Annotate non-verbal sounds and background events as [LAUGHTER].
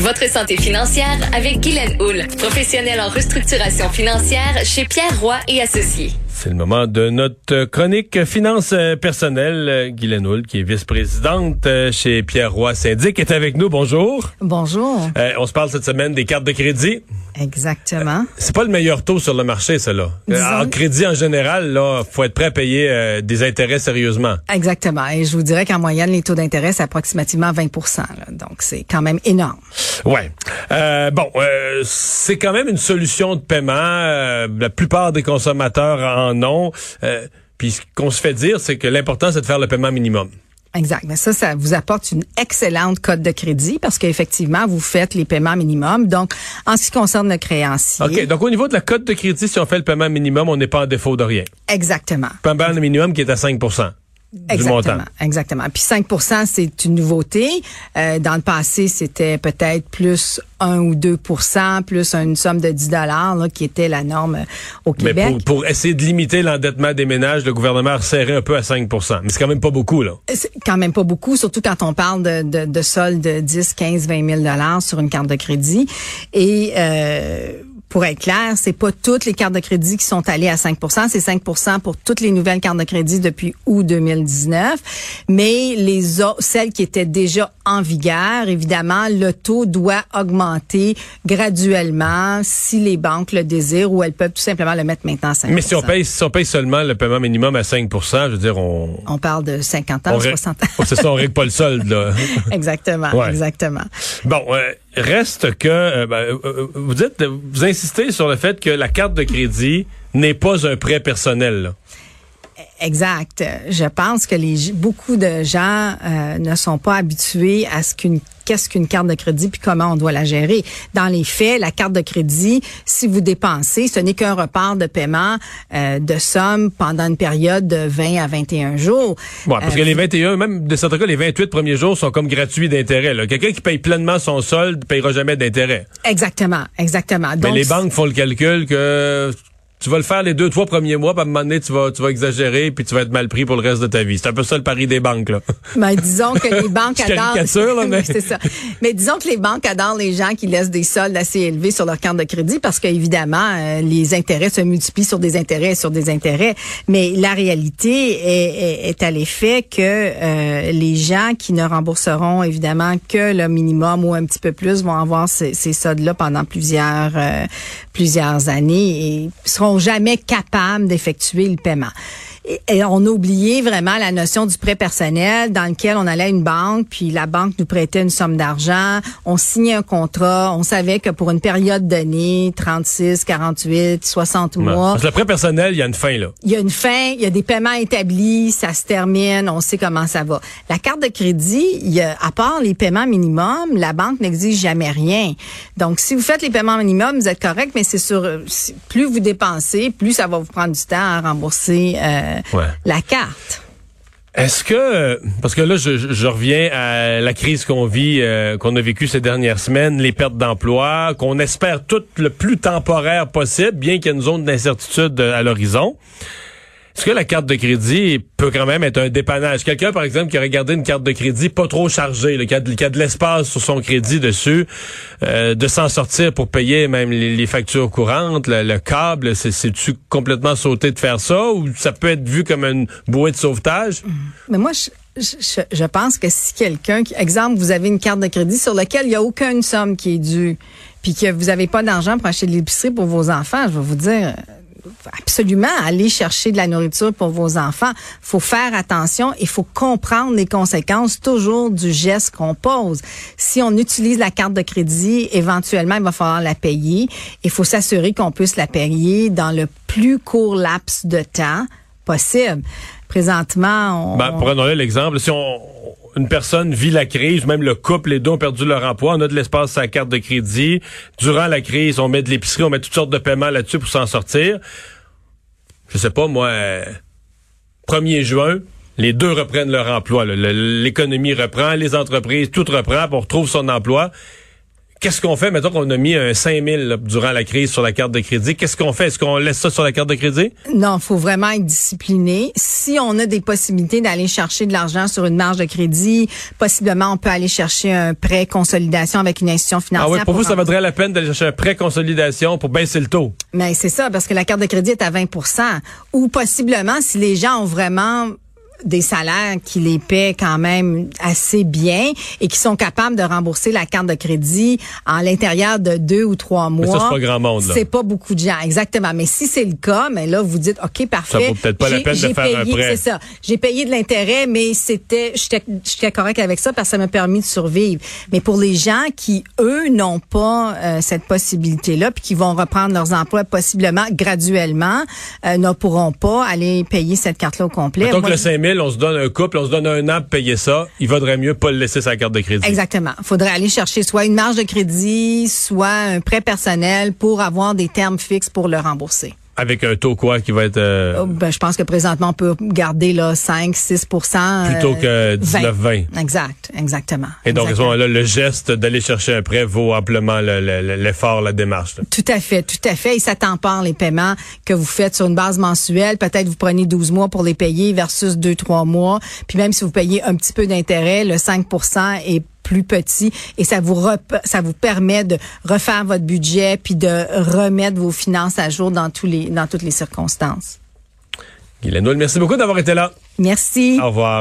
Votre santé financière avec Guylaine Houle, professionnelle en restructuration financière chez Pierre Roy et Associés. C'est le moment de notre chronique finance personnelle. Guylaine Houle, qui est vice-présidente chez Pierre Roy Syndic, est avec nous. Bonjour. Bonjour. Euh, on se parle cette semaine des cartes de crédit. Exactement. c'est pas le meilleur taux sur le marché, ça, là. Euh, en crédit, en général, là, faut être prêt à payer euh, des intérêts sérieusement. Exactement. Et je vous dirais qu'en moyenne, les taux d'intérêt, c'est approximativement 20 Donc, c'est quand même énorme. Ouais. Euh, bon, c'est quand même une solution de paiement. la plupart des consommateurs en ont. Puis ce qu'on se fait dire, c'est que l'important, c'est de faire le paiement minimum. Exact. Mais ça, ça vous apporte une excellente cote de crédit parce qu'effectivement, vous faites les paiements minimums. Donc, en ce qui concerne le créancier. OK. Donc, au niveau de la cote de crédit, si on fait le paiement minimum, on n'est pas en défaut de rien. Exactement. Paiement minimum qui est à 5 Exactement, exactement. Puis 5% c'est une nouveauté. Euh, dans le passé, c'était peut-être plus 1 ou 2% plus une somme de 10 dollars qui était la norme au Québec. Mais pour, essayer de limiter l'endettement des ménages, le gouvernement a resserré un peu à 5% Mais c'est quand même pas beaucoup, là. C'est quand même pas beaucoup, surtout quand on parle de, de, de soldes de 10, 15, 20 000 dollars sur une carte de crédit. Et... Euh, pour être clair, c'est pas toutes les cartes de crédit qui sont allées à 5% c'est 5% pour toutes les nouvelles cartes de crédit depuis août 2019, mais les autres, celles qui étaient déjà en vigueur, évidemment, le taux doit augmenter graduellement si les banques le désirent ou elles peuvent tout simplement le mettre maintenant à 5% Mais si on paye si on paye seulement le paiement minimum à 5% je veux dire on on parle de 50 ans, 60 ans. [LAUGHS] c'est ça, on règle pas le solde là. [LAUGHS] exactement, exactement. Bon, euh, reste que euh, ben, euh, euh, vous dites vous insistez sur le fait que la carte de crédit n'est pas un prêt personnel. Exact. Je pense que les beaucoup de gens euh, ne sont pas habitués à ce qu'une qu'est-ce qu'une carte de crédit puis comment on doit la gérer. Dans les faits, la carte de crédit, si vous dépensez, ce n'est qu'un repart de paiement euh, de somme pendant une période de 20 à 21 jours. Bon, parce que les 21, même de certains cas, les 28 premiers jours sont comme gratuits d'intérêt. Quelqu'un qui paye pleinement son solde ne payera jamais d'intérêt. Exactement, exactement. Mais les banques font le calcul que tu vas le faire les deux, trois premiers mois, puis à un moment donné, tu vas, tu vas exagérer, puis tu vas être mal pris pour le reste de ta vie. C'est un peu ça le pari des banques, là. Mais [LAUGHS] ben, disons que les banques [LAUGHS] adorent. Là, mais... [LAUGHS] c'est ça. Mais disons que les banques adorent les gens qui laissent des soldes assez élevés sur leur carte de crédit parce qu'évidemment, euh, les intérêts se multiplient sur des intérêts et sur des intérêts. Mais la réalité est, est, à l'effet que euh, les gens qui ne rembourseront évidemment que le minimum ou un petit peu plus vont avoir ces, ces soldes-là pendant plusieurs, euh, plusieurs années et seront jamais capables d'effectuer le paiement. Et, on a oublié vraiment la notion du prêt personnel dans lequel on allait à une banque, puis la banque nous prêtait une somme d'argent, on signait un contrat, on savait que pour une période donnée, 36, 48, 60 mois. Parce que le prêt personnel, il y a une fin, là. Il y a une fin, il y a des paiements établis, ça se termine, on sait comment ça va. La carte de crédit, il y a, à part les paiements minimums, la banque n'exige jamais rien. Donc, si vous faites les paiements minimums, vous êtes correct, mais c'est sur, plus vous dépensez, plus ça va vous prendre du temps à rembourser, euh, la carte. Est-ce que parce que là je, reviens à la crise qu'on vit euh, qu'on a vécue ces dernières semaines, les pertes d'emploi, qu'on espère tout le plus temporaire possible, bien qu'il y ait une zone d'incertitude à l'horizon. Est-ce que la carte de crédit peut quand même être un dépannage? Quelqu'un, par exemple, qui a regardé une carte de crédit pas trop chargée, qui, a de, l'espace sur son crédit dessus, euh, de s'en sortir pour payer même les, factures courantes, le, câble, c'est-tu complètement sauté de faire ça ou ça peut être vu comme une bouée de sauvetage? Mais moi, je, je, pense que si quelqu'un, exemple, vous avez une carte de crédit sur laquelle il n'y a aucune somme qui est due, puis que vous n'avez pas d'argent pour acheter de l'épicerie pour vos enfants, je vais vous dire, absolument aller chercher de la nourriture pour vos enfants. faut faire attention et faut comprendre les conséquences toujours du geste qu'on pose. Si on utilise la carte de crédit, éventuellement, il va falloir la payer. Il faut s'assurer qu'on puisse la payer dans le plus court laps de temps possible. Présentement, on... Ben, prenons l'exemple. Si on, une personne vit la crise, même le couple, les deux ont perdu leur emploi, on a de l'espace sur la carte de crédit. Durant la crise, on met de l'épicerie, on met toutes sortes de paiements là-dessus pour s'en sortir. Je sais pas, moi, 1er juin, les deux reprennent leur emploi. L'économie reprend, les entreprises, tout reprend, on retrouve son emploi. Qu'est-ce qu'on fait? Mettons qu'on a mis un 5 000 durant la crise sur la carte de crédit? Qu'est-ce qu'on fait? Est-ce qu'on laisse ça sur la carte de crédit? Non, faut vraiment être discipliné. Si on a des possibilités d'aller chercher de l'argent sur une marge de crédit, possiblement on peut aller chercher un prêt consolidation avec une institution financière. Ah oui, pour, vous, ça vaudrait la peine d'aller chercher un prêt consolidation pour baisser le taux? Mais c'est ça, parce que la carte de crédit est à 20% Ou possiblement, si les gens ont vraiment des salaires qui les paient quand même assez bien et qui sont capables de rembourser la carte de crédit en l'intérieur de deux ou trois mois. Mais ça, c'est pas grand monde. C'est pas beaucoup de gens, exactement. Mais si c'est le cas, mais là, vous dites, OK, parfait. Ça vaut peut-être pas la peine de faire payé, un prêt. C'est ça. J'ai payé de l'intérêt, mais c'était, j'étais correct avec ça parce que ça m'a permis de survivre. Mais pour les gens qui, eux, n'ont pas euh, cette possibilité-là, puis qui vont reprendre leurs emplois possiblement graduellement, euh, ne pourront pas aller payer cette carte-là au complet on se donne un couple, on se donne un an pour payer ça, il vaudrait mieux pas le laisser sa carte de crédit. Exactement. Faudrait aller chercher soit une marge de crédit, soit un prêt personnel pour avoir des termes fixes pour le rembourser. Avec un taux quoi qui va être euh, oh, ben, je pense que présentement on peut garder là 5 6% plutôt que 19 20. Exact, exactement. Et donc à ce moment-là le geste d'aller chercher un prêt vaut amplement l'effort la démarche. Tout à fait, tout à fait et ça tempère les paiements que vous faites sur une base mensuelle, peut-être vous prenez 12 mois pour les payer versus 2 3 mois, puis même si vous payez un petit peu d'intérêt, le 5% est plus petit et ça vous ça vous permet de refaire votre budget puis de remettre vos finances à jour dans tous les dans toutes les circonstances. Guylaine merci beaucoup d'avoir été là. Merci. Au revoir.